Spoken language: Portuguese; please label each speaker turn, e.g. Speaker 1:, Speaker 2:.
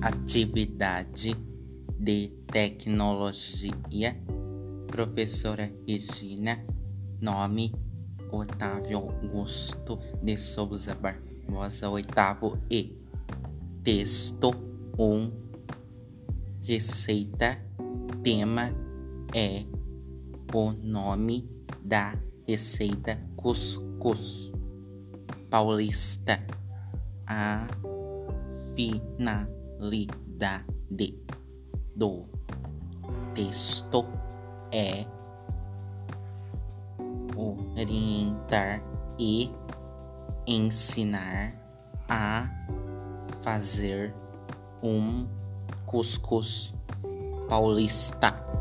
Speaker 1: atividade de tecnologia, professora Regina, nome Otávio Augusto de Souza Barbosa, oitavo E. Texto 1. Um, receita, tema é o nome da receita cuscuz paulista. A finalidade do texto é orientar e ensinar a fazer um cuscuz paulista.